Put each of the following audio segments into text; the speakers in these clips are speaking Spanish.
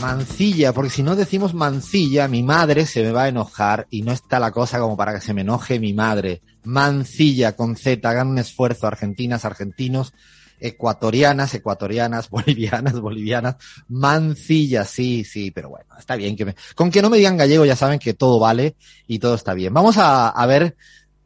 Mancilla, porque si no decimos mancilla, mi madre se me va a enojar y no está la cosa como para que se me enoje mi madre. Mancilla con Z, hagan un esfuerzo, argentinas, argentinos, ecuatorianas, ecuatorianas, bolivianas, bolivianas, mancilla, sí, sí, pero bueno, está bien que me, con que no me digan gallego ya saben que todo vale y todo está bien. Vamos a, ver,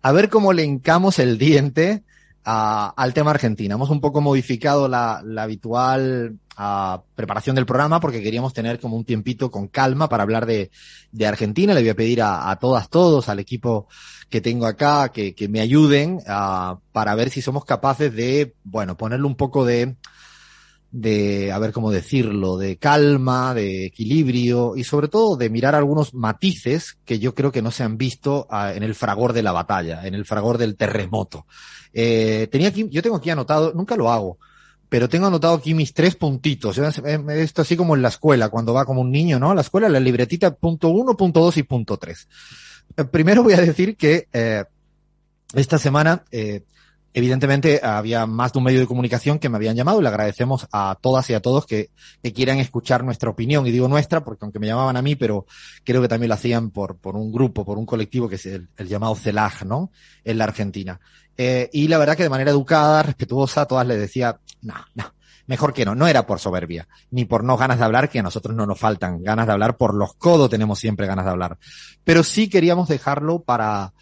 a ver cómo le encamos el diente al tema Argentina. Hemos un poco modificado la habitual a preparación del programa porque queríamos tener como un tiempito con calma para hablar de, de Argentina. Le voy a pedir a, a todas, todos, al equipo que tengo acá, que, que me ayuden a, para ver si somos capaces de, bueno, ponerle un poco de, de, a ver cómo decirlo, de calma, de equilibrio y sobre todo de mirar algunos matices que yo creo que no se han visto uh, en el fragor de la batalla, en el fragor del terremoto. Eh, tenía aquí, yo tengo aquí anotado, nunca lo hago, pero tengo anotado aquí mis tres puntitos. Esto así como en la escuela, cuando va como un niño, ¿no? A la escuela, la libretita punto uno, punto dos y punto tres. Eh, primero voy a decir que eh, esta semana, eh, evidentemente, había más de un medio de comunicación que me habían llamado y le agradecemos a todas y a todos que, que quieran escuchar nuestra opinión. Y digo nuestra porque aunque me llamaban a mí, pero creo que también lo hacían por, un grupo, por un colectivo que es el, el llamado CELAG, ¿no? En la Argentina. Eh, y la verdad que de manera educada, respetuosa, todas les decía, no, no, mejor que no, no era por soberbia, ni por no ganas de hablar, que a nosotros no nos faltan ganas de hablar, por los codos tenemos siempre ganas de hablar. Pero sí queríamos dejarlo para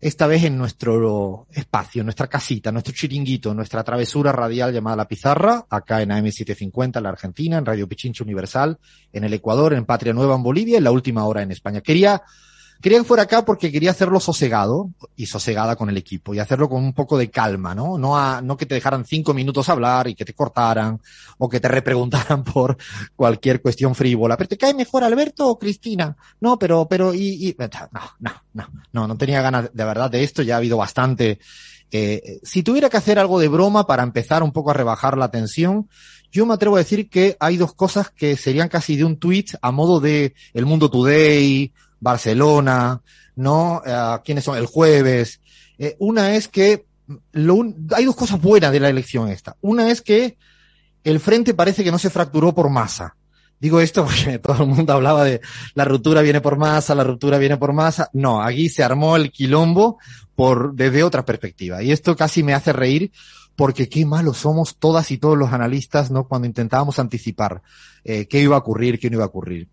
esta vez en nuestro espacio, nuestra casita, nuestro chiringuito, nuestra travesura radial llamada La Pizarra, acá en AM750 en la Argentina, en Radio Pichincha Universal, en el Ecuador, en Patria Nueva en Bolivia, en la última hora en España. Quería Quería que fuera acá porque quería hacerlo sosegado y sosegada con el equipo y hacerlo con un poco de calma, ¿no? No, a, no que te dejaran cinco minutos hablar y que te cortaran o que te repreguntaran por cualquier cuestión frívola. ¿Pero te cae mejor Alberto o Cristina? No, pero, pero, y, y, no, no, no, no, no tenía ganas de verdad de esto, ya ha habido bastante. Eh, si tuviera que hacer algo de broma para empezar un poco a rebajar la tensión, yo me atrevo a decir que hay dos cosas que serían casi de un tweet a modo de El Mundo Today, Barcelona, ¿no? Uh, ¿Quiénes son? El jueves. Eh, una es que lo hay dos cosas buenas de la elección esta. Una es que el frente parece que no se fracturó por masa. Digo esto porque todo el mundo hablaba de la ruptura viene por masa, la ruptura viene por masa. No, aquí se armó el quilombo por, desde otra perspectiva. Y esto casi me hace reír porque qué malos somos todas y todos los analistas, ¿no? Cuando intentábamos anticipar eh, qué iba a ocurrir, qué no iba a ocurrir.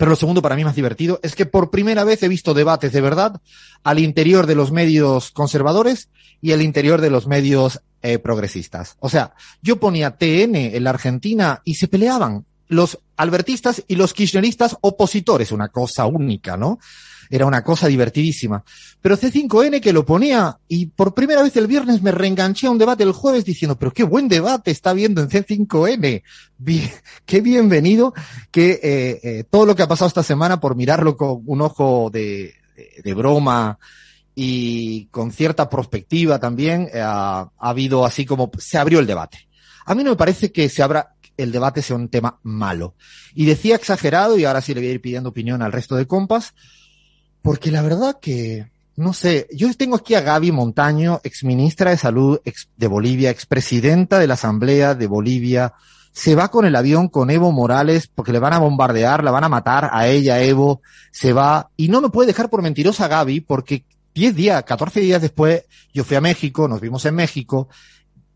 Pero lo segundo para mí más divertido es que por primera vez he visto debates de verdad al interior de los medios conservadores y al interior de los medios eh, progresistas. O sea, yo ponía TN en la Argentina y se peleaban los albertistas y los kirchneristas opositores, una cosa única, ¿no? Era una cosa divertidísima. Pero C5N que lo ponía y por primera vez el viernes me reenganché a un debate el jueves diciendo, pero qué buen debate está viendo en C5N. Bien, qué bienvenido que eh, eh, todo lo que ha pasado esta semana por mirarlo con un ojo de broma y con cierta perspectiva también, eh, ha, ha habido así como se abrió el debate. A mí no me parece que se abra el debate sea un tema malo. Y decía exagerado, y ahora sí le voy a ir pidiendo opinión al resto de compas, porque la verdad que, no sé, yo tengo aquí a Gaby Montaño, exministra de Salud de Bolivia, expresidenta de la Asamblea de Bolivia, se va con el avión con Evo Morales porque le van a bombardear, la van a matar a ella, Evo, se va, y no me puede dejar por mentirosa Gaby porque 10 días, 14 días después, yo fui a México, nos vimos en México,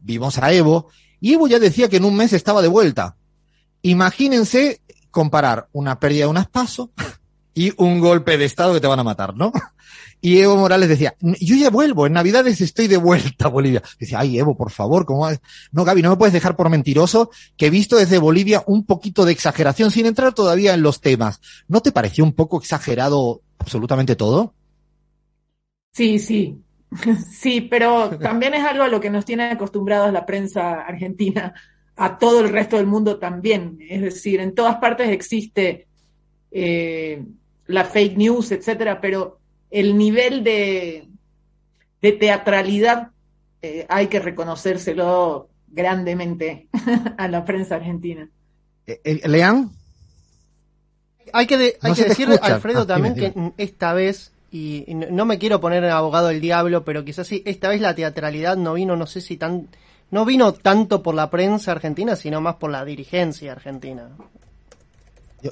vimos a Evo, y Evo ya decía que en un mes estaba de vuelta. Imagínense comparar una pérdida de unas pasos y un golpe de Estado que te van a matar, ¿no? Y Evo Morales decía, yo ya vuelvo, en Navidades estoy de vuelta a Bolivia. Decía, ay Evo, por favor, ¿cómo? No, Gaby, no me puedes dejar por mentiroso que he visto desde Bolivia un poquito de exageración sin entrar todavía en los temas. ¿No te pareció un poco exagerado absolutamente todo? Sí, sí. Sí, pero también es algo a lo que nos tiene acostumbrados la prensa argentina, a todo el resto del mundo también. Es decir, en todas partes existe eh, la fake news, etcétera, pero el nivel de, de teatralidad eh, hay que reconocérselo grandemente a la prensa argentina. Eh, ¿Lean? Hay que, hay que decirle, Alfredo, ah, también que esta vez y no me quiero poner abogado del diablo, pero quizás sí, esta vez la teatralidad no vino, no sé si tan, no vino tanto por la prensa argentina, sino más por la dirigencia argentina.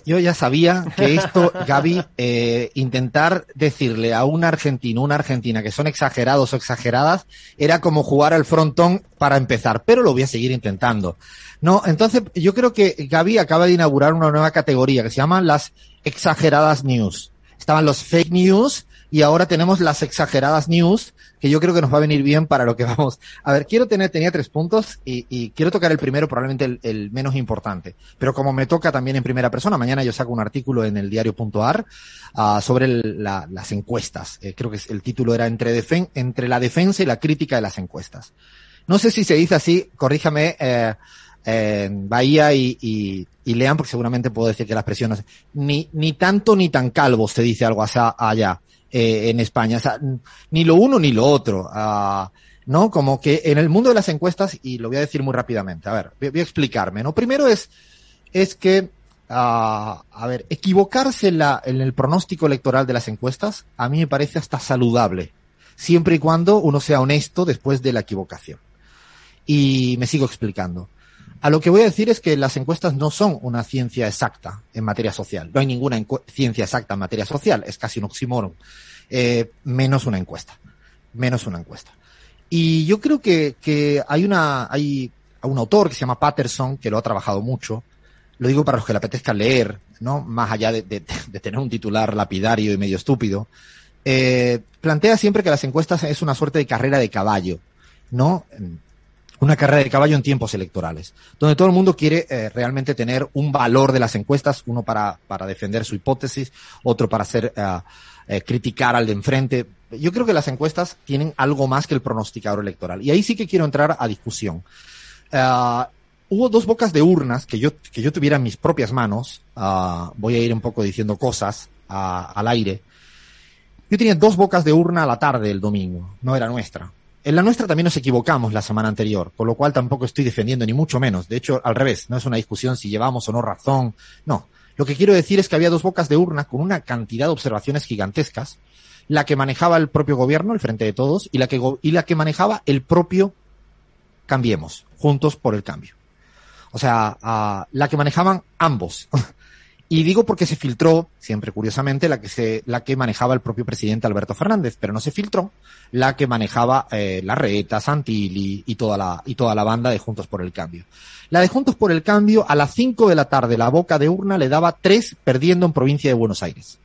Yo, ya sabía que esto, Gaby, eh, intentar decirle a un argentino, una argentina que son exagerados o exageradas, era como jugar al frontón para empezar, pero lo voy a seguir intentando. No, entonces yo creo que Gaby acaba de inaugurar una nueva categoría que se llama las exageradas news. Estaban los fake news y ahora tenemos las exageradas news, que yo creo que nos va a venir bien para lo que vamos. A ver, quiero tener, tenía tres puntos y, quiero tocar el primero, probablemente el, menos importante. Pero como me toca también en primera persona, mañana yo saco un artículo en el diario.ar uh, sobre las encuestas. Eh, creo que el título era entre, defen entre la defensa y la crítica de las encuestas. No sé si se dice así, corríjame, eh, Bahía y, y, y, lean, porque seguramente puedo decir que la expresión no ni, ni tanto ni tan calvo se dice algo allá. Eh, en España. O sea, ni lo uno ni lo otro. Uh, ¿No? Como que en el mundo de las encuestas, y lo voy a decir muy rápidamente, a ver, voy, a explicarme, ¿no? Primero es, es que, uh, a ver, equivocarse en, la, en el pronóstico electoral de las encuestas, a mí me parece hasta saludable, siempre y cuando uno sea honesto después de la equivocación. Y me sigo explicando. A lo que voy a decir es que las encuestas no son una ciencia exacta en materia social. No hay ninguna ciencia exacta en materia social. Es casi un oxímoron. Eh, menos una encuesta. Menos una encuesta. Y yo creo que, hay una, hay un autor que se llama Patterson, que lo ha trabajado mucho. Lo digo para los que le apetezca leer, ¿no? Más allá de tener un titular lapidario y medio estúpido. Eh, plantea siempre que las encuestas es una suerte de carrera de caballo, ¿no? Una carrera de caballo en tiempos electorales, donde todo el mundo quiere eh, realmente tener un valor de las encuestas, uno para, para defender su hipótesis, otro para hacer eh, eh, criticar al de enfrente. Yo creo que las encuestas tienen algo más que el pronosticador electoral. Y ahí sí que quiero entrar a discusión. hubo dos bocas de urnas que yo, que yo tuviera en mis propias manos. voy a ir un poco diciendo cosas al aire. Yo tenía dos bocas de urna a la tarde el domingo, no era nuestra. En la nuestra también nos equivocamos la semana anterior, con lo cual tampoco estoy defendiendo ni mucho menos. De hecho, al revés, no es una discusión si llevamos o no razón. No. Lo que quiero decir es que había dos bocas de urna con una cantidad de observaciones gigantescas, la que manejaba el propio gobierno, el frente de todos, y la que, y la que manejaba el propio Cambiemos, juntos por el cambio. O sea, la que manejaban ambos. Y digo porque se filtró, siempre curiosamente, la que se, la que manejaba el propio presidente Alberto Fernández, pero no se filtró la que manejaba eh, la Reta, Santilli y toda la, y toda la banda de Juntos por el Cambio. La de Juntos por el Cambio, a las 5 de la tarde, la boca de urna le daba tres perdiendo en provincia de Buenos Aires.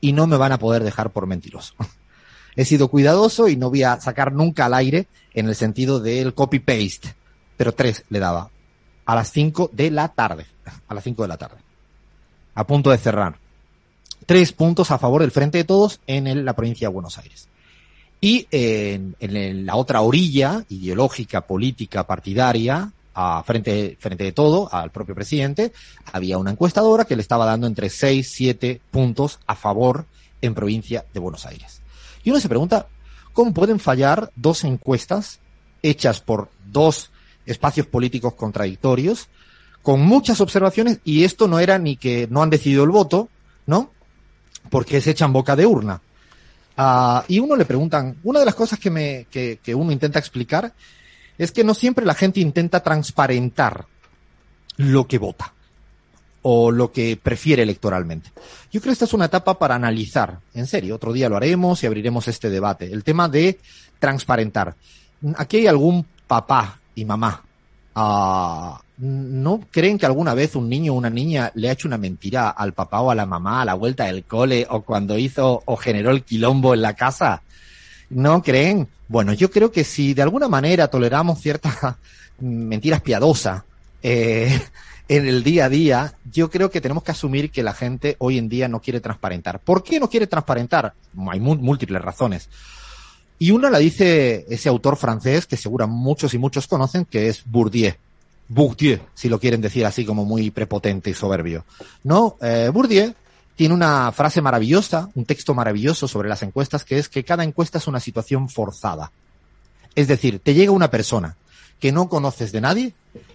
Y no me van a poder dejar por mentiroso. He sido cuidadoso y no voy a sacar nunca al aire en el sentido del copy-paste, pero tres le daba. A las 5 de la tarde. A las 5 de la tarde a punto de cerrar. Tres puntos a favor del Frente de Todos en la provincia de Buenos Aires. Y en, la otra orilla ideológica, política, partidaria, a frente, frente de todo, al propio presidente, había una encuestadora que le estaba dando entre seis, siete puntos a favor en provincia de Buenos Aires. Y uno se pregunta, ¿cómo pueden fallar dos encuestas hechas por dos espacios políticos contradictorios con muchas observaciones y esto no era ni que no han decidido el voto, ¿no? Porque se echan boca de urna. Uh, y uno le preguntan, una de las cosas que, me, que, que uno intenta explicar es que no siempre la gente intenta transparentar lo que vota o lo que prefiere electoralmente. Yo creo que esta es una etapa para analizar, en serio, otro día lo haremos y abriremos este debate, el tema de transparentar. Aquí hay algún papá y mamá uh, ¿No creen que alguna vez un niño o una niña le ha hecho una mentira al papá o a la mamá a la vuelta del cole o cuando hizo o generó el quilombo en la casa? ¿No creen? Bueno, yo creo que si de alguna manera toleramos ciertas mentiras piadosas eh, en el día a día, yo creo que tenemos que asumir que la gente hoy en día no quiere transparentar. ¿Por qué no quiere transparentar? Hay múltiples razones. Y una la dice ese autor francés que seguro muchos y muchos conocen, que es Bourdieu. Bourdieu, si lo quieren decir así como muy prepotente y soberbio. No, eh, Bourdieu tiene una frase maravillosa, un texto maravilloso sobre las encuestas, que es que cada encuesta es una situación forzada. Es decir, te llega una persona que no conoces de nadie,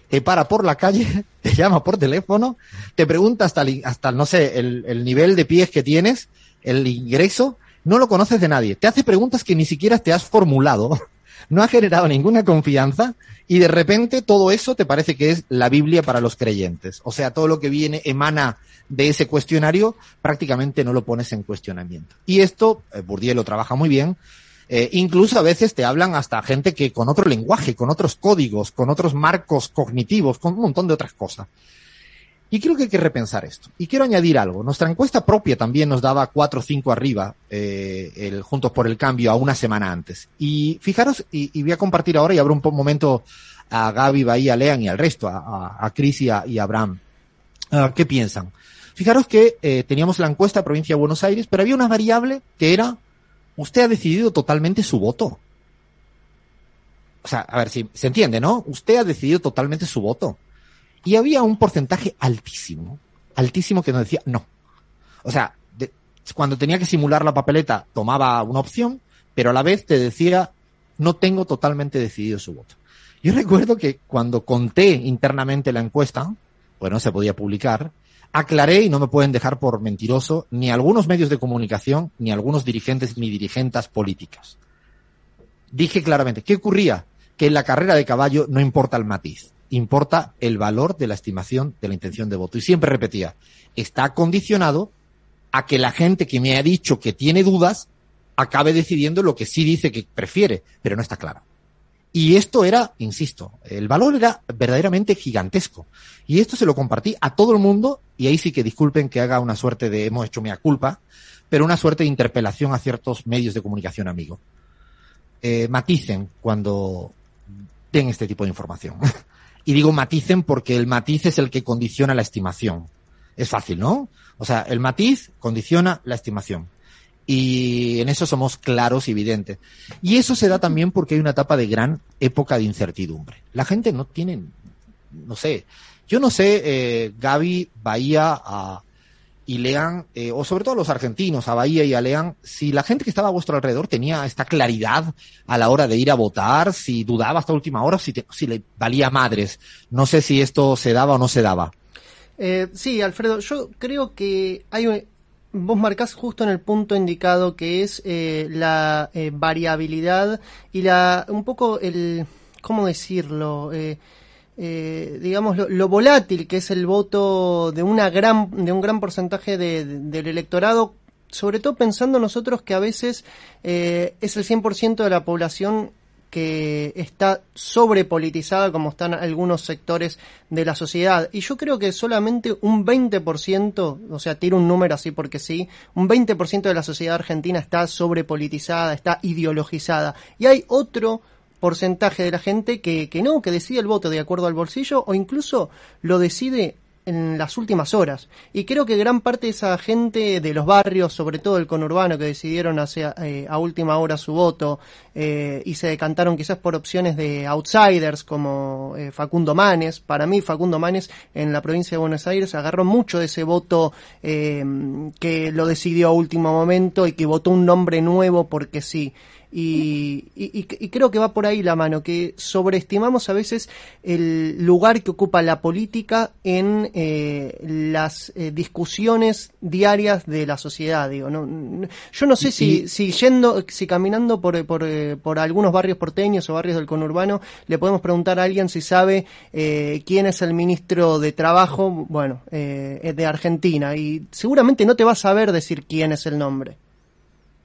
te para por la calle, te llama por teléfono, te pregunta hasta, hasta no sé, el, el nivel de pies que tienes, el ingreso, no lo conoces de nadie, te hace preguntas que ni siquiera te has formulado, no ha generado ninguna confianza y de repente todo eso te parece que es la Biblia para los creyentes. O sea, todo lo que viene, emana de ese cuestionario, prácticamente no lo pones en cuestionamiento. Y esto, eh, Bourdieu lo trabaja muy bien, eh, incluso a veces te hablan hasta gente que con otro lenguaje, con otros códigos, con otros marcos cognitivos, con un montón de otras cosas. Y creo que hay que repensar esto. Y quiero añadir algo. Nuestra encuesta propia también nos daba 4 o 5 arriba, eh, el Juntos por el Cambio, a una semana antes. Y fijaros, y, voy a compartir ahora y abro un momento a Gaby, Bahía, Lean y al resto, a, a, Cris y a, Abraham. Ah, ¿Qué piensan? Fijaros que eh, teníamos la encuesta provincia de Buenos Aires, pero había una variable que era, usted ha decidido totalmente su voto. O sea, a ver si se entiende, ¿no? Usted ha decidido totalmente su voto. Y había un porcentaje altísimo, altísimo que nos decía no. O sea, cuando tenía que simular la papeleta tomaba una opción, pero a la vez te decía no tengo totalmente decidido su voto. Yo recuerdo que cuando conté internamente la encuesta, bueno, se podía publicar, aclaré y no me pueden dejar por mentiroso ni algunos medios de comunicación, ni algunos dirigentes ni dirigentes políticas. Dije claramente, ¿qué ocurría? Que en la carrera de caballo no importa el matiz importa el valor de la estimación de la intención de voto. Y siempre repetía, está condicionado a que la gente que me ha dicho que tiene dudas acabe decidiendo lo que sí dice que prefiere, pero no está claro. Y esto era, insisto, el valor era verdaderamente gigantesco. Y esto se lo compartí a todo el mundo, y ahí sí que disculpen que haga una suerte de hemos hecho mea culpa, pero una suerte de interpelación a ciertos medios de comunicación amigos. Eh, maticen cuando den este tipo de información. Y digo maticen porque el matiz es el que condiciona la estimación. Es fácil, ¿no? O sea, el matiz condiciona la estimación. Y en eso somos claros y evidentes. Y eso se da también porque hay una etapa de gran época de incertidumbre. La gente no tiene, no sé, yo no sé, eh, Gaby Bahía a, y lean, eh, o sobre todo los argentinos, a Bahía y a Lean, si la gente que estaba a vuestro alrededor tenía esta claridad a la hora de ir a votar, si dudaba hasta última hora, si, si le valía madres. No sé si esto se daba o no se daba. Eh, sí, Alfredo, yo creo que hay vos marcás justo en el punto indicado que es eh, la eh, variabilidad y la un poco el cómo decirlo eh, digamos, lo, volátil que es el voto de, una gran, de un gran porcentaje del electorado, sobre todo pensando nosotros que a veces eh, es el 100% de la población que está sobrepolitizada como están algunos sectores de la sociedad. Y yo creo que solamente un 20%, o sea, tiro un número así porque sí, un 20% de la sociedad argentina está sobrepolitizada, está ideologizada. Y hay otro porcentaje de la gente que, que no, que decide el voto de acuerdo al bolsillo o incluso lo decide en las últimas horas. Y creo que gran parte de esa gente de los barrios, sobre todo el conurbano, que decidieron hacer, eh, a última hora su voto eh, y se decantaron quizás por opciones de outsiders como eh, Facundo Manes. Para mí, Facundo Manes en la provincia de Buenos Aires agarró mucho de ese voto que lo decidió a último momento y que votó un nombre nuevo porque sí. Y, y, creo que va por ahí la mano, que sobreestimamos a veces el lugar que ocupa la política en eh, las eh, discusiones diarias de la sociedad. Digo, no, yo no sé si, si yendo, si caminando por, por, eh, por, algunos barrios porteños o barrios del conurbano, le podemos preguntar a alguien si sabe quién es el ministro de Trabajo, bueno, de Argentina, y seguramente no te va a saber decir quién es el nombre.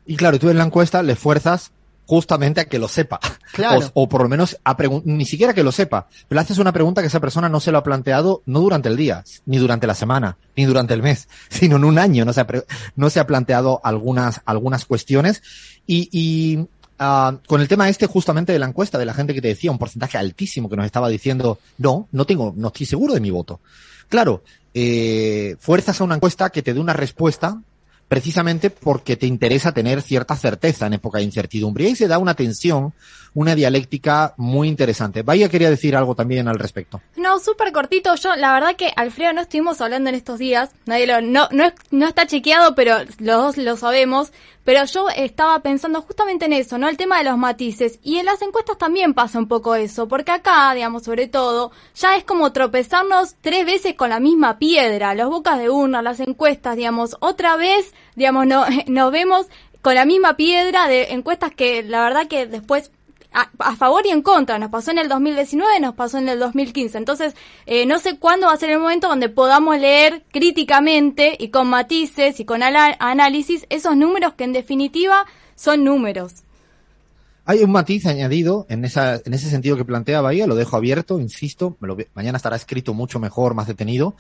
Y claro, tú en la encuesta le fuerzas justamente a que lo sepa. Claro. O, por lo menos a ni siquiera que lo sepa, pero le haces una pregunta que esa persona no se lo ha planteado no durante el día, ni durante la semana, ni durante el mes, sino en un año no se ha, no se ha planteado algunas, algunas cuestiones. Y, y uh, con el tema este justamente de la encuesta, de la gente que te decía, un porcentaje altísimo que nos estaba diciendo, no, no tengo, no estoy seguro de mi voto. Claro, eh, fuerzas a una encuesta que te dé una respuesta precisamente porque te interesa tener cierta certeza en época de incertidumbre. Y ahí se da una tensión, una dialéctica muy interesante. Vaya quería decir algo también al respecto. No, súper cortito. Yo, la verdad que Alfredo no estuvimos hablando en estos días. Nadie lo, no, no, no está chequeado, pero los dos lo sabemos. Pero yo estaba pensando justamente en eso, ¿no? El tema de los matices. Y en las encuestas también pasa un poco eso, porque acá, digamos, sobre todo, ya es como tropezarnos tres veces con la misma piedra. Los bocas de urna, las encuestas, digamos, otra vez, digamos, no, nos vemos con la misma piedra de encuestas que la verdad que después a, favor y en contra. Nos pasó en el 2019, nos pasó en el 2015. Entonces, eh, no sé cuándo va a ser el momento donde podamos leer críticamente y con matices y con análisis esos números que en definitiva son números. Hay un matiz añadido en, esa, en ese sentido que plantea Bahía, lo dejo abierto, insisto, mañana estará escrito mucho mejor, más detenido.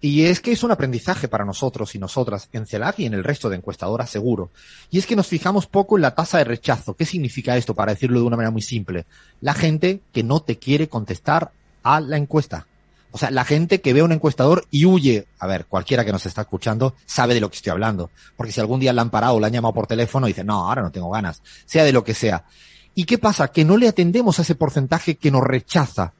Y es que es un aprendizaje para nosotros y nosotras en CELAC y en el resto de encuestadoras seguro. Y es que nos fijamos poco en la tasa de rechazo. ¿Qué significa esto? Para decirlo de una manera muy simple. La gente que no te quiere contestar a la encuesta. O sea, la gente que ve a un encuestador y huye. A ver, cualquiera que nos está escuchando sabe de lo que estoy hablando. Porque si algún día la han parado o la han llamado por teléfono y dice, no, ahora no tengo ganas. Sea de lo que sea. ¿Y qué pasa? Que no le atendemos a ese porcentaje que nos rechaza.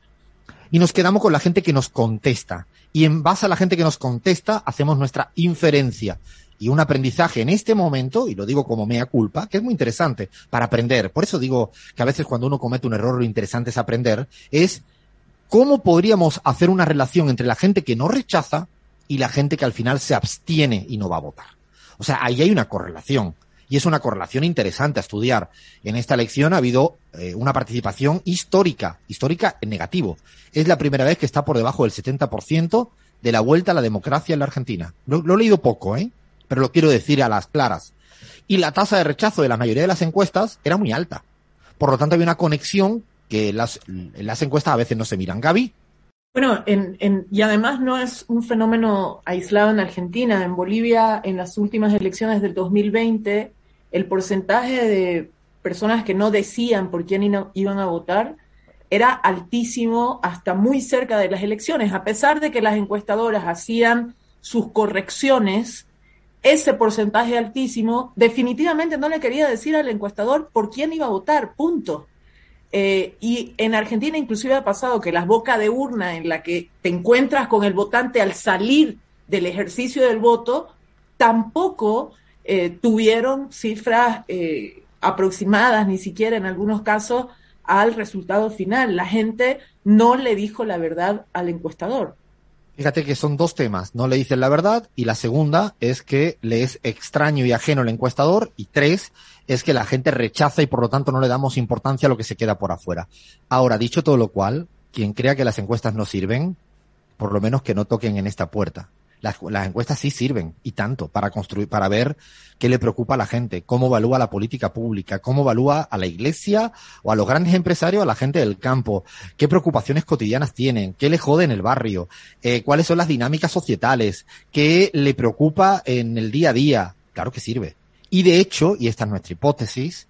Y nos quedamos con la gente que nos contesta y en base a la gente que nos contesta hacemos nuestra inferencia y un aprendizaje en este momento, y lo digo como mea culpa, que es muy interesante para aprender. Por eso digo que a veces cuando uno comete un error lo interesante es aprender, es cómo podríamos hacer una relación entre la gente que no rechaza y la gente que al final se abstiene y no va a votar. O sea, ahí hay una correlación. Y es una correlación interesante a estudiar. En esta elección ha habido eh, una participación histórica, histórica en negativo. Es la primera vez que está por debajo del 70% de la vuelta a la democracia en la Argentina. Lo, he leído poco, ¿eh? Pero lo quiero decir a las claras. Y la tasa de rechazo de la mayoría de las encuestas era muy alta. Por lo tanto, había una conexión que las, las encuestas a veces no se miran. Gaby. Bueno, en, en, y además no es un fenómeno aislado en Argentina. En Bolivia, en las últimas elecciones del 2020, el porcentaje de personas que no decían por quién iban a votar era altísimo hasta muy cerca de las elecciones. A pesar de que las encuestadoras hacían sus correcciones, ese porcentaje altísimo definitivamente no le quería decir al encuestador por quién iba a votar, punto. Eh, y en Argentina inclusive ha pasado que las bocas de urna en la que te encuentras con el votante al salir del ejercicio del voto, tampoco eh, tuvieron cifras eh, aproximadas, ni siquiera en algunos casos, al resultado final. La gente no le dijo la verdad al encuestador. Fíjate que son dos temas. No le dicen la verdad y la segunda es que le es extraño y ajeno el encuestador y tres es que la gente rechaza y por lo tanto no le damos importancia a lo que se queda por afuera. Ahora, dicho todo lo cual, quien crea que las encuestas no sirven, por lo menos que no toquen en esta puerta. Las, encuestas sí sirven y tanto para construir, para ver qué le preocupa a la gente, cómo evalúa la política pública, cómo evalúa a la iglesia o a los grandes empresarios, a la gente del campo, qué preocupaciones cotidianas tienen, qué le jode en el barrio, eh, cuáles son las dinámicas societales, qué le preocupa en el día a día. Claro que sirve. Y de hecho, y esta es nuestra hipótesis,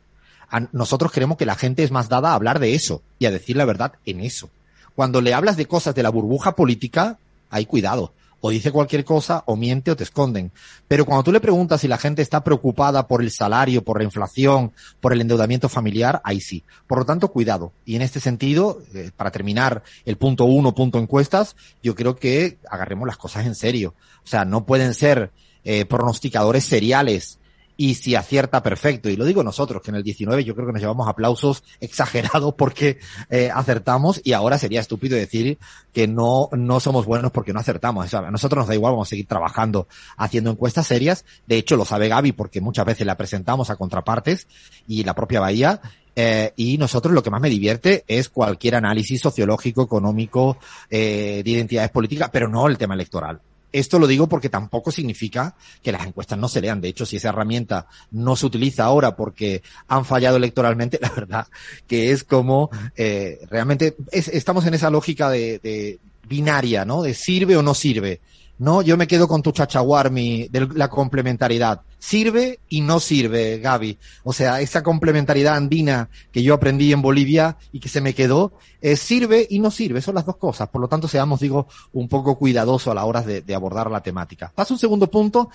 nosotros creemos que la gente es más dada a hablar de eso y a decir la verdad en eso. Cuando le hablas de cosas de la burbuja política, hay cuidado o dice cualquier cosa, o miente o te esconden. Pero cuando tú le preguntas si la gente está preocupada por el salario, por la inflación, por el endeudamiento familiar, ahí sí. Por lo tanto, cuidado. Y en este sentido, eh, para terminar el punto uno, punto encuestas, yo creo que agarremos las cosas en serio. O sea, no pueden ser eh, pronosticadores seriales y si acierta, perfecto. Y lo digo nosotros, que en el 19 yo creo que nos llevamos aplausos exagerados porque eh, acertamos y ahora sería estúpido decir que no, no somos buenos porque no acertamos. a nosotros nos da igual, vamos a seguir trabajando haciendo encuestas serias. De hecho, lo sabe Gaby porque muchas veces la presentamos a contrapartes y la propia Bahía. Eh, y nosotros lo que más me divierte es cualquier análisis sociológico, económico, eh, de identidades políticas, pero no el tema electoral. Esto lo digo porque tampoco significa que las encuestas no se lean. De hecho, si esa herramienta no se utiliza ahora porque han fallado electoralmente, la verdad que es como eh, realmente estamos en esa lógica de, de binaria, ¿no? De sirve o no sirve. No, yo me quedo con tu chachaguarmi de la complementariedad. Sirve y no sirve, Gaby. O sea, esa complementariedad andina que yo aprendí en Bolivia y que se me quedó, eh, sirve y no sirve. Son las dos cosas. Por lo tanto, seamos, digo, un poco cuidadosos a la hora de, abordar la temática. Paso un segundo punto.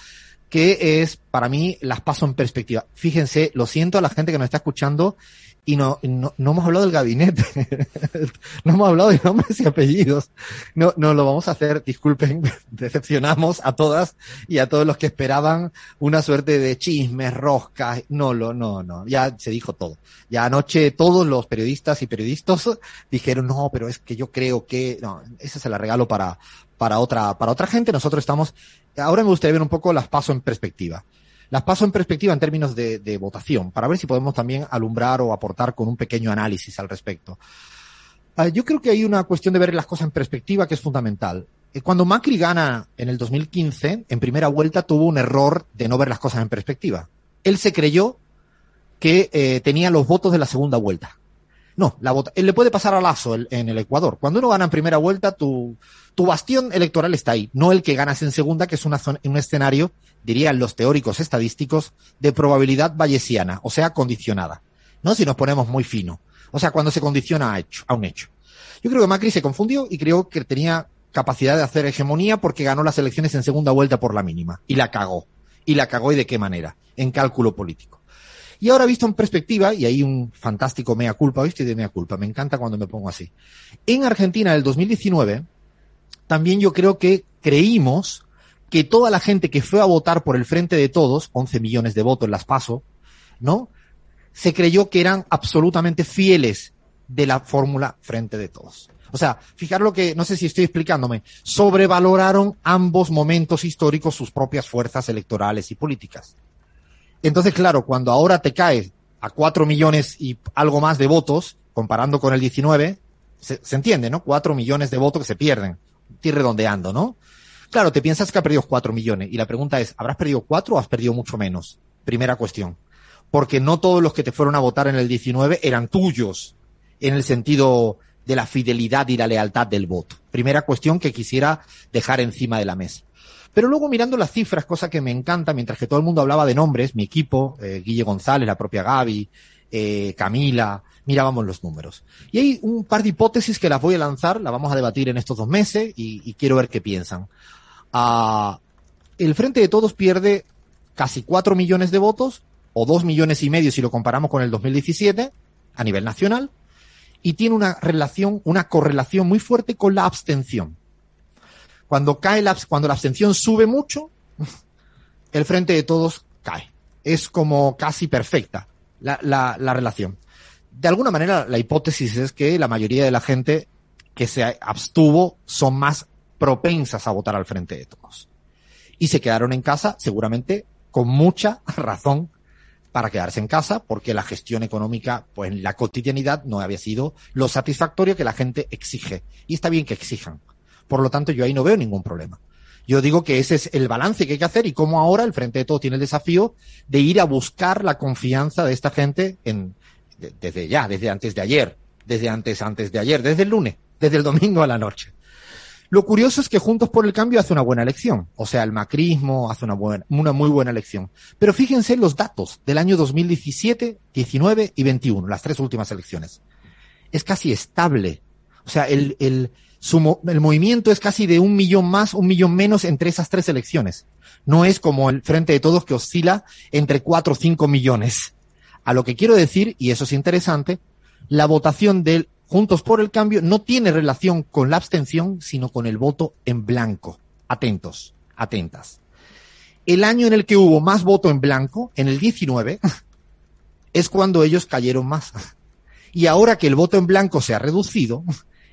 que es para mí las paso en perspectiva. Fíjense, lo siento a la gente que nos está escuchando y no, no, no hemos hablado del gabinete, no hemos hablado de nombres y apellidos. No, no lo vamos a hacer, disculpen, decepcionamos a todas y a todos los que esperaban una suerte de chismes, roscas. No, lo, no, no, ya se dijo todo. Ya anoche todos los periodistas y periodistas dijeron, no, pero es que yo creo que, no, ese se la regalo para, para otra, para otra gente. Nosotros estamos, ahora me gustaría ver un poco las paso en perspectiva. Las paso en perspectiva en términos de, votación, para ver si podemos también alumbrar o aportar con un pequeño análisis al respecto. Uh, yo creo que hay una cuestión de ver las cosas en perspectiva que es fundamental. Eh, cuando Macri gana en el 2015, en primera vuelta tuvo un error de no ver las cosas en perspectiva. Él se creyó que eh, tenía los votos de la segunda vuelta. No, la vota él le puede pasar a Lazo el, en el Ecuador. Cuando uno gana en primera vuelta, tu, tu bastión electoral está ahí, no el que ganas en segunda, que es una zona, un escenario, dirían los teóricos estadísticos, de probabilidad bayesiana, o sea, condicionada. ¿No? Si nos ponemos muy fino. O sea, cuando se condiciona a, hecho, a un hecho. Yo creo que Macri se confundió y creo que tenía capacidad de hacer hegemonía porque ganó las elecciones en segunda vuelta por la mínima. Y la cagó. Y la cagó y de qué manera. En cálculo político. Y ahora visto en perspectiva, y hay un fantástico mea culpa, ¿viste? De mea culpa, me encanta cuando me pongo así. En Argentina del 2019, también yo creo que creímos que toda la gente que fue a votar por el Frente de Todos, 11 millones de votos las PASO, ¿no? Se creyó que eran absolutamente fieles de la fórmula Frente de Todos. O sea, fijar lo que, no sé si estoy explicándome, sobrevaloraron ambos momentos históricos sus propias fuerzas electorales y políticas. Entonces, claro, cuando ahora te caes a cuatro millones y algo más de votos, comparando con el 19, se, entiende, ¿no? Cuatro millones de votos que se pierden. Estoy redondeando, ¿no? Claro, te piensas que ha perdido cuatro millones y la pregunta es, ¿habrás perdido cuatro o has perdido mucho menos? Primera cuestión. Porque no todos los que te fueron a votar en el 19 eran tuyos en el sentido de la fidelidad y la lealtad del voto. Primera cuestión que quisiera dejar encima de la mesa. Pero luego mirando las cifras, cosa que me encanta, mientras que todo el mundo hablaba de nombres, mi equipo, eh, Guille González, la propia Gaby, eh, Camila, mirábamos los números. Y hay un par de hipótesis que las voy a lanzar, las vamos a debatir en estos dos meses y, quiero ver qué piensan. Uh, el Frente de Todos pierde casi 4 millones de votos, o 2 millones y medio si lo comparamos con el 2017, a nivel nacional, y tiene una relación, una correlación muy fuerte con la abstención. Cuando cae la, cuando la abstención sube mucho, el Frente de Todos cae. Es como casi perfecta la, la, la relación. De alguna manera, la hipótesis es que la mayoría de la gente que se abstuvo son más propensas a votar al frente de todos. Y se quedaron en casa, seguramente con mucha razón para quedarse en casa, porque la gestión económica, pues en la cotidianidad no había sido lo satisfactorio que la gente exige. Y está bien que exijan. Por lo tanto, yo ahí no veo ningún problema. Yo digo que ese es el balance que hay que hacer y cómo ahora el Frente de Todo tiene el desafío de ir a buscar la confianza de esta gente en, de, desde ya, desde antes de ayer, desde antes, antes de ayer, desde el lunes, desde el domingo a la noche. Lo curioso es que Juntos por el Cambio hace una buena elección. O sea, el macrismo hace una, buena, una muy buena elección. Pero fíjense los datos del año 2017, 19 y 21, las tres últimas elecciones. Es casi estable. O sea, el, el, su, el movimiento es casi de un millón más, un millón menos entre esas tres elecciones. No es como el Frente de Todos que oscila entre cuatro o cinco millones. A lo que quiero decir, y eso es interesante, la votación del Juntos por el Cambio no tiene relación con la abstención, sino con el voto en blanco. Atentos, atentas. El año en el que hubo más voto en blanco, en el 19, es cuando ellos cayeron más. Y ahora que el voto en blanco se ha reducido,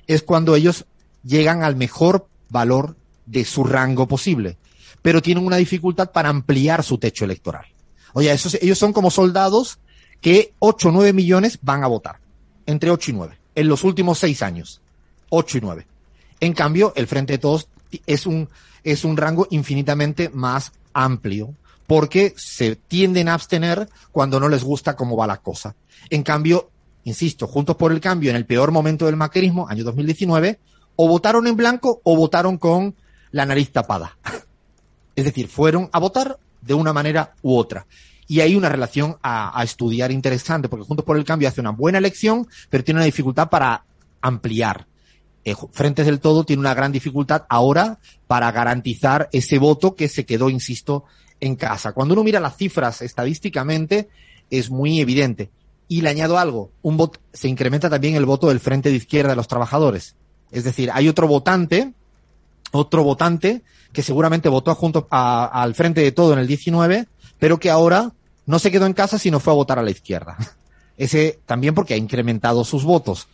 es cuando ellos llegan al mejor valor de su rango posible. Pero tienen una dificultad para ampliar su techo electoral. Oye, esos, ellos son como soldados que 8 o 9 millones van a votar. Entre 8 y 9 en los últimos seis años. Ocho y nueve. En cambio, el Frente de Todos es un, es un rango infinitamente más amplio porque se tienden a abstener cuando no les gusta cómo va la cosa. En cambio, insisto, Juntos por el Cambio, en el peor momento del macrismo, año 2019, o votaron en blanco o votaron con la nariz tapada. Es decir, fueron a votar de una manera u otra. Y hay una relación a, estudiar interesante, porque Juntos por el Cambio hace una buena elección, pero tiene una dificultad para ampliar. Eh, Frentes del Todo tiene una gran dificultad ahora para garantizar ese voto que se quedó, insisto, en casa. Cuando uno mira las cifras estadísticamente, es muy evidente. Y le añado algo, un voto, se incrementa también el voto del Frente de Izquierda de los Trabajadores. Es decir, hay otro votante, otro votante que seguramente votó junto al Frente de Todo en el 19, pero que ahora no se quedó en casa sino fue a votar a la izquierda. Ese también porque ha incrementado sus votos.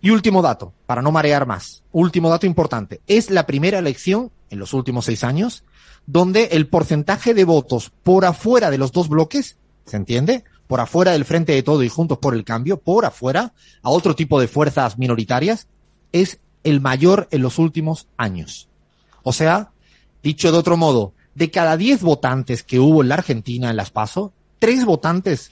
Y último dato, para no marear más. Último dato importante. Es la primera elección en los últimos seis años donde el porcentaje de votos por afuera de los dos bloques, ¿se entiende? Por afuera del frente de todo y juntos por el cambio, por afuera, a otro tipo de fuerzas minoritarias, es el mayor en los últimos años. O sea, dicho de otro modo, de cada diez votantes que hubo en la Argentina en las PASO, tres votantes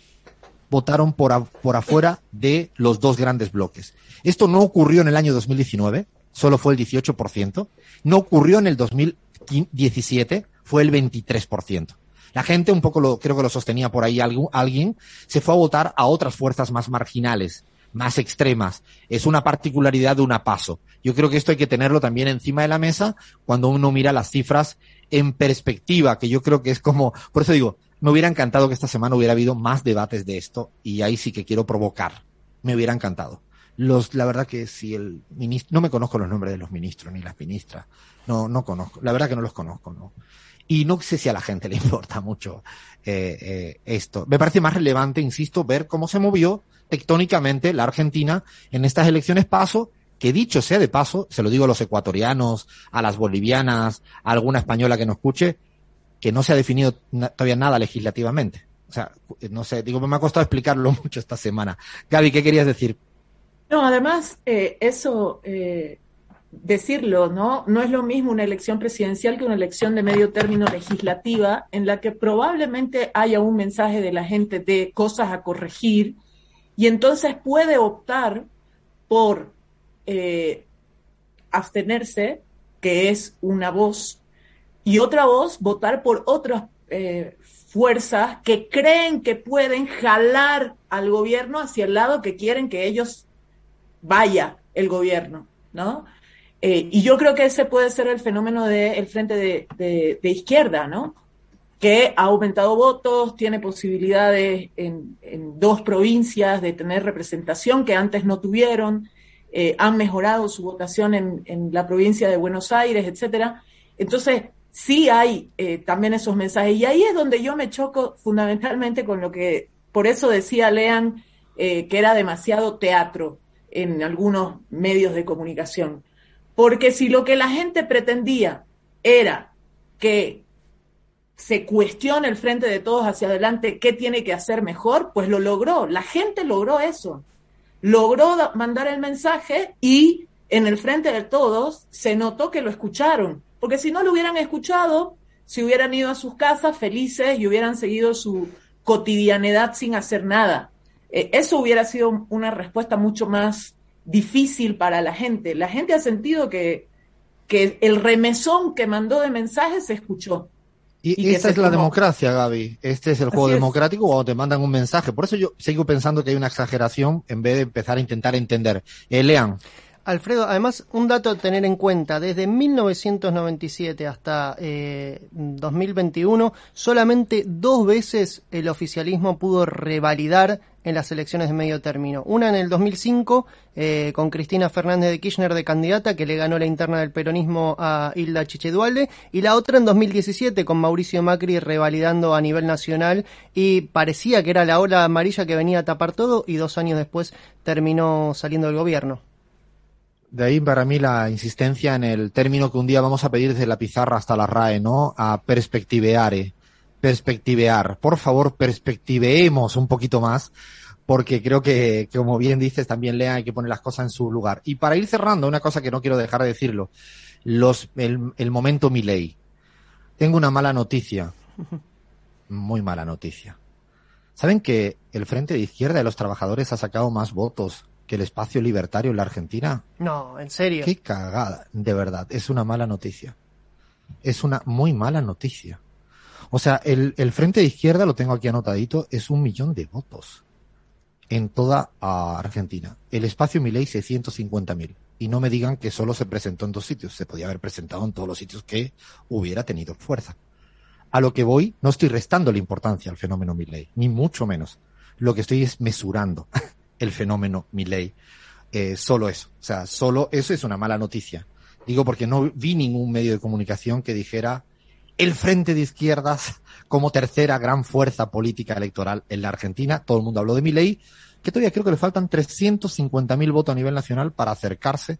votaron por, por afuera de los dos grandes bloques. Esto no ocurrió en el año 2019, solo fue el 18%. No ocurrió en el 2017, fue el 23%. La gente, un poco lo, creo que lo sostenía por ahí alguien, se fue a votar a otras fuerzas más marginales, más extremas. Es una particularidad de una paso. Yo creo que esto hay que tenerlo también encima de la mesa cuando uno mira las cifras en perspectiva, que yo creo que es como, por eso digo, me hubiera encantado que esta semana hubiera habido más debates de esto y ahí sí que quiero provocar. Me hubiera encantado. Los, la verdad que si el ministro, no me conozco los nombres de los ministros ni las ministras. No, no conozco. La verdad que no los conozco, no. Y no sé si a la gente le importa mucho eh, eh, esto. Me parece más relevante, insisto, ver cómo se movió tectónicamente la Argentina en estas elecciones paso que dicho sea de paso, se lo digo a los ecuatorianos, a las bolivianas, a alguna española que no escuche, que no se ha definido todavía nada legislativamente. O sea, no sé, digo, me ha costado explicarlo mucho esta semana. Gaby, ¿qué querías decir? No, además, eh, eso, eh, decirlo, ¿no? No es lo mismo una elección presidencial que una elección de medio término legislativa, en la que probablemente haya un mensaje de la gente de cosas a corregir, y entonces puede optar por eh, abstenerse, que es una voz, y otra voz votar por otras eh, fuerzas que creen que pueden jalar al gobierno hacia el lado que quieren que ellos vaya el gobierno, ¿no? Eh, y yo creo que ese puede ser el fenómeno del frente de, izquierda, ¿no? Que ha aumentado votos, tiene posibilidades en, dos provincias de tener representación que antes no tuvieron, eh, han mejorado su votación en, la provincia de Buenos Aires, etcétera. Entonces, sí hay eh, también esos mensajes. Y ahí es donde yo me choco fundamentalmente con lo que, por eso decía Lean, eh, que era demasiado teatro en algunos medios de comunicación. Porque si lo que la gente pretendía era que se cuestione el frente de todos hacia adelante qué tiene que hacer mejor, pues lo logró. La gente logró eso logró mandar el mensaje y en el frente de todos se notó que lo escucharon, porque si no lo hubieran escuchado, si hubieran ido a sus casas felices y hubieran seguido su cotidianidad sin hacer nada. Eh, eso hubiera sido una respuesta mucho más difícil para la gente. La gente ha sentido que, que el remesón que mandó de mensajes se escuchó. Y, esta es la democracia, Gaby. Este es el juego democrático cuando te mandan un mensaje. Por eso yo sigo pensando que hay una exageración en vez de empezar a intentar entender. Eh, lean. Alfredo, además, un dato a tener en cuenta, desde 1997 hasta 2021, eh, solamente dos veces el oficialismo pudo revalidar en las elecciones de medio término. Una en el 2005, eh, con Cristina Fernández de Kirchner de candidata, que le ganó la interna del peronismo a Hilda Chichedualde, y la otra en 2017, con Mauricio Macri revalidando a nivel nacional, y parecía que era la ola amarilla que venía a tapar todo, y dos años después terminó saliendo del gobierno. De ahí para mí la insistencia en el término que un día vamos a pedir desde la pizarra hasta la RAE, ¿no? A perspectiveare. Perspectivear. Por favor, perspectiveemos un poquito más, porque creo que, como bien dices, también Lea hay que poner las cosas en su lugar. Y para ir cerrando, una cosa que no quiero dejar de decirlo. Los, el, el momento ley. Tengo una mala noticia. Muy mala noticia. ¿Saben que el Frente de Izquierda de los Trabajadores ha sacado más votos que el espacio libertario en la Argentina. No, en serio. Qué cagada, de verdad. Es una mala noticia. Es una muy mala noticia. O sea, el, el Frente de Izquierda, lo tengo aquí anotadito, es un millón de votos en toda Argentina. El espacio Milei 650.000. Y no me digan que solo se presentó en dos sitios. Se podía haber presentado en todos los sitios que hubiera tenido fuerza. A lo que voy, no estoy restando la importancia al fenómeno Milley, ni mucho menos. Lo que estoy es mesurando el fenómeno Milley. Eh, solo eso. O sea, solo eso es una mala noticia. Digo porque no vi ningún medio de comunicación que dijera el frente de izquierdas como tercera gran fuerza política electoral en la Argentina. Todo el mundo habló de Milley, que todavía creo que le faltan 350.000 votos a nivel nacional para acercarse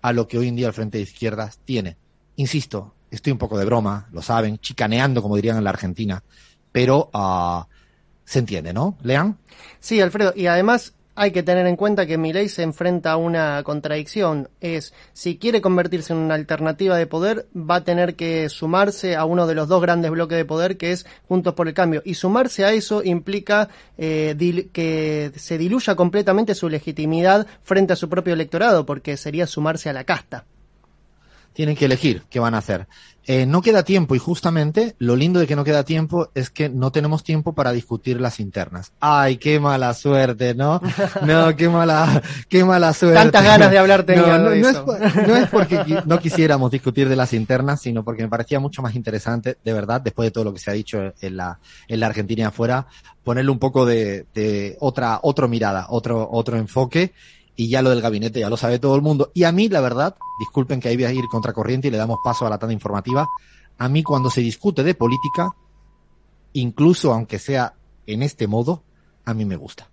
a lo que hoy en día el frente de izquierdas tiene. Insisto, estoy un poco de broma, lo saben, chicaneando, como dirían en la Argentina, pero uh, se entiende, ¿no? Lean. Sí, Alfredo, y además hay que tener en cuenta que Milei se enfrenta a una contradicción. Es, si quiere convertirse en una alternativa de poder, va a tener que sumarse a uno de los dos grandes bloques de poder, que es Juntos por el Cambio. Y sumarse a eso implica eh, que se diluya completamente su legitimidad frente a su propio electorado, porque sería sumarse a la casta tienen que elegir qué van a hacer. Eh, no queda tiempo y justamente lo lindo de que no queda tiempo es que no tenemos tiempo para discutir las internas. Ay, qué mala suerte, ¿no? No, qué mala, qué mala suerte. Tantas ganas de hablar tenía no, no, no, es, no es porque no quisiéramos discutir de las internas, sino porque me parecía mucho más interesante, de verdad, después de todo lo que se ha dicho en la, en la Argentina y afuera, ponerle un poco de, de otra, otra mirada, otro, otro enfoque y ya lo del gabinete ya lo sabe todo el mundo. Y a mí, la verdad, disculpen que ahí voy a ir contracorriente y le damos paso a la tanda informativa, a mí cuando se discute de política, incluso aunque sea en este modo, a mí me gusta.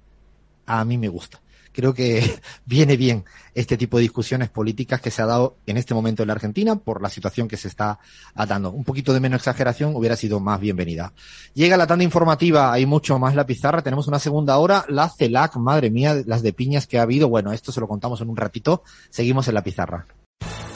A mí me gusta creo que viene bien este tipo de discusiones políticas que se ha dado en este momento en la Argentina por la situación que se está dando. Un poquito de menos exageración hubiera sido más bienvenida. Llega la tanda informativa, hay mucho más la pizarra, tenemos una segunda hora, la CELAC, madre mía, las de piñas que ha habido, bueno, esto se lo contamos en un ratito, seguimos en la pizarra.